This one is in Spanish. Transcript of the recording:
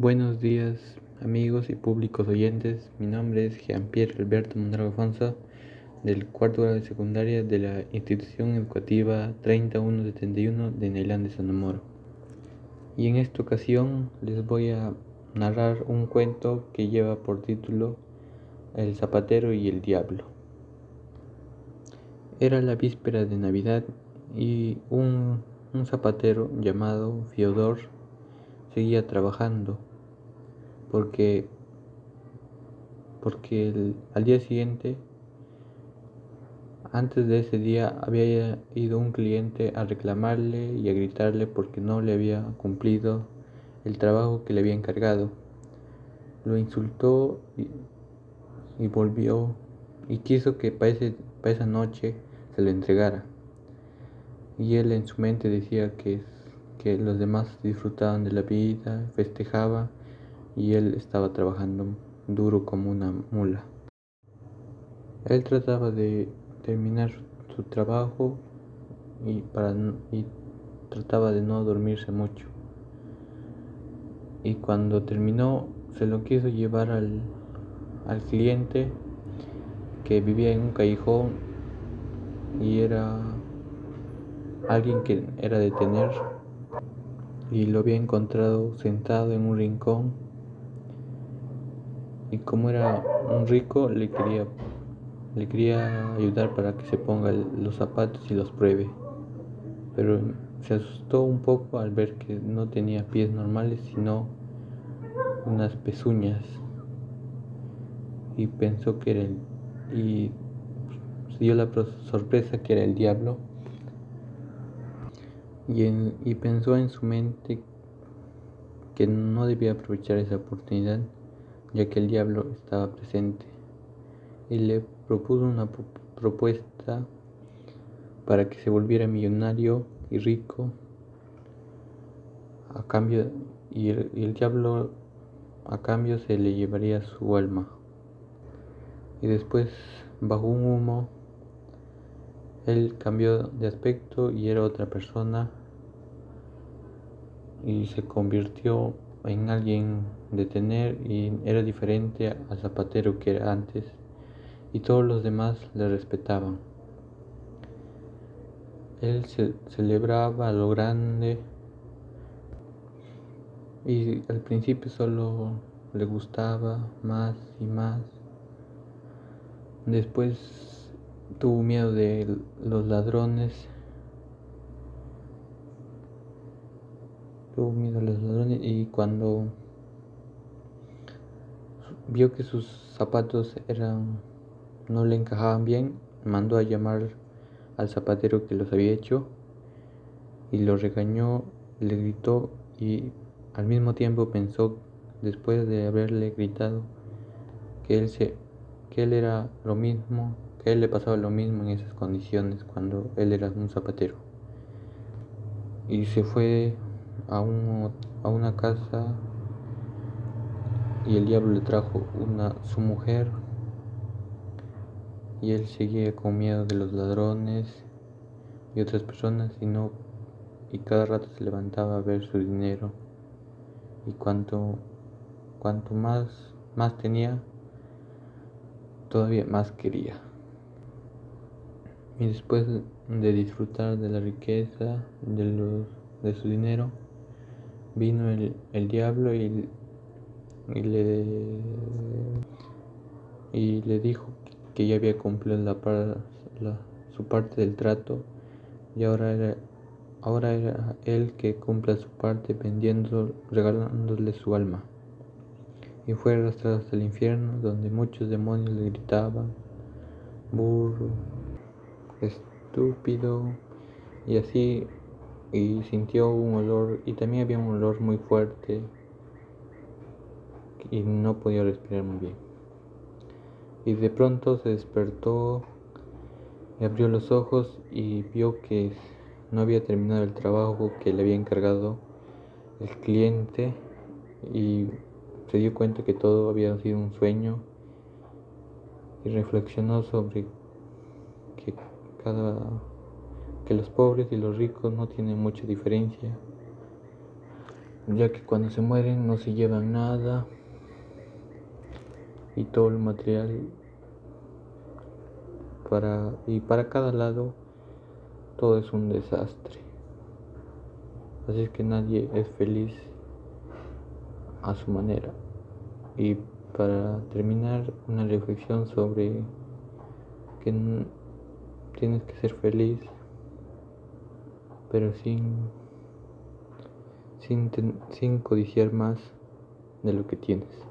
Buenos días amigos y públicos oyentes, mi nombre es Jean-Pierre Alberto Mondrago Afonso del cuarto grado de secundaria de la institución educativa 3171 de Neilán de San Y en esta ocasión les voy a narrar un cuento que lleva por título El zapatero y el diablo. Era la víspera de Navidad y un, un zapatero llamado Fiodor seguía trabajando porque porque al día siguiente antes de ese día había ido un cliente a reclamarle y a gritarle porque no le había cumplido el trabajo que le había encargado. Lo insultó y, volvió y quiso que para, para esa noche se le entregara. Y él en su mente decía que, que los demás disfrutaban de la vida, festejaba y él estaba trabajando duro como una mula. Él trataba de terminar su trabajo y, para, y trataba de no dormirse mucho. Y cuando terminó, se lo quiso llevar al, al cliente que vivía en un callejón y era alguien que era de tener y lo había encontrado sentado en un rincón y como era un rico le quería le quería ayudar para que se ponga los zapatos y los pruebe, pero se asustó un poco al ver que no tenía pies normales, sino unas pezuñas. Y pensó que era el. y dio la sorpresa que era el diablo. Y, y pensó en su mente que no debía aprovechar esa oportunidad, ya que el diablo estaba presente. Y le propuso una propuesta para que se volviera millonario y rico a cambio y el, diablo a cambio se le llevaría su alma y después bajo un humo él cambió de aspecto y era otra persona y se convirtió en alguien de tener y era diferente al zapatero que era antes y todos los demás le respetaban. Él se celebraba lo grande y al principio solo le gustaba más y más. Después tuvo miedo de los ladrones. Tuvo miedo de los ladrones y cuando vio que sus zapatos eran no le encajaban bien, mandó a llamar al zapatero que los había hecho y lo regañó, le gritó y al mismo tiempo pensó, después de haberle gritado, que él, se, que él era lo mismo, que a él le pasaba lo mismo en esas condiciones cuando él era un zapatero. Y se fue a, a una casa y el diablo le trajo una, su mujer. Y él seguía con miedo de los ladrones y otras personas y no y cada rato se levantaba a ver su dinero. Y cuanto cuanto más más tenía todavía más quería y después de disfrutar de la riqueza de los de su dinero vino el, el diablo y, y le y le dijo que ya había cumplido la, su parte del trato y ahora era, ahora era él que cumpla su parte vendiendo, regalándole su alma. Y fue arrastrado hasta el infierno donde muchos demonios le gritaban, burro, estúpido, y así, y sintió un olor, y también había un olor muy fuerte, y no podía respirar muy bien. Y de pronto se despertó y abrió los ojos y vio que no había terminado el trabajo que le había encargado el cliente y se dio cuenta que todo había sido un sueño y reflexionó sobre que que los pobres y los ricos no tienen mucha diferencia ya que cuando se mueren no se llevan nada y todo el material para y para cada lado todo es un desastre. Así es que nadie es feliz a su manera. Y para terminar una reflexión sobre que tienes que ser feliz pero sin sin, sin codiciar más de lo que tienes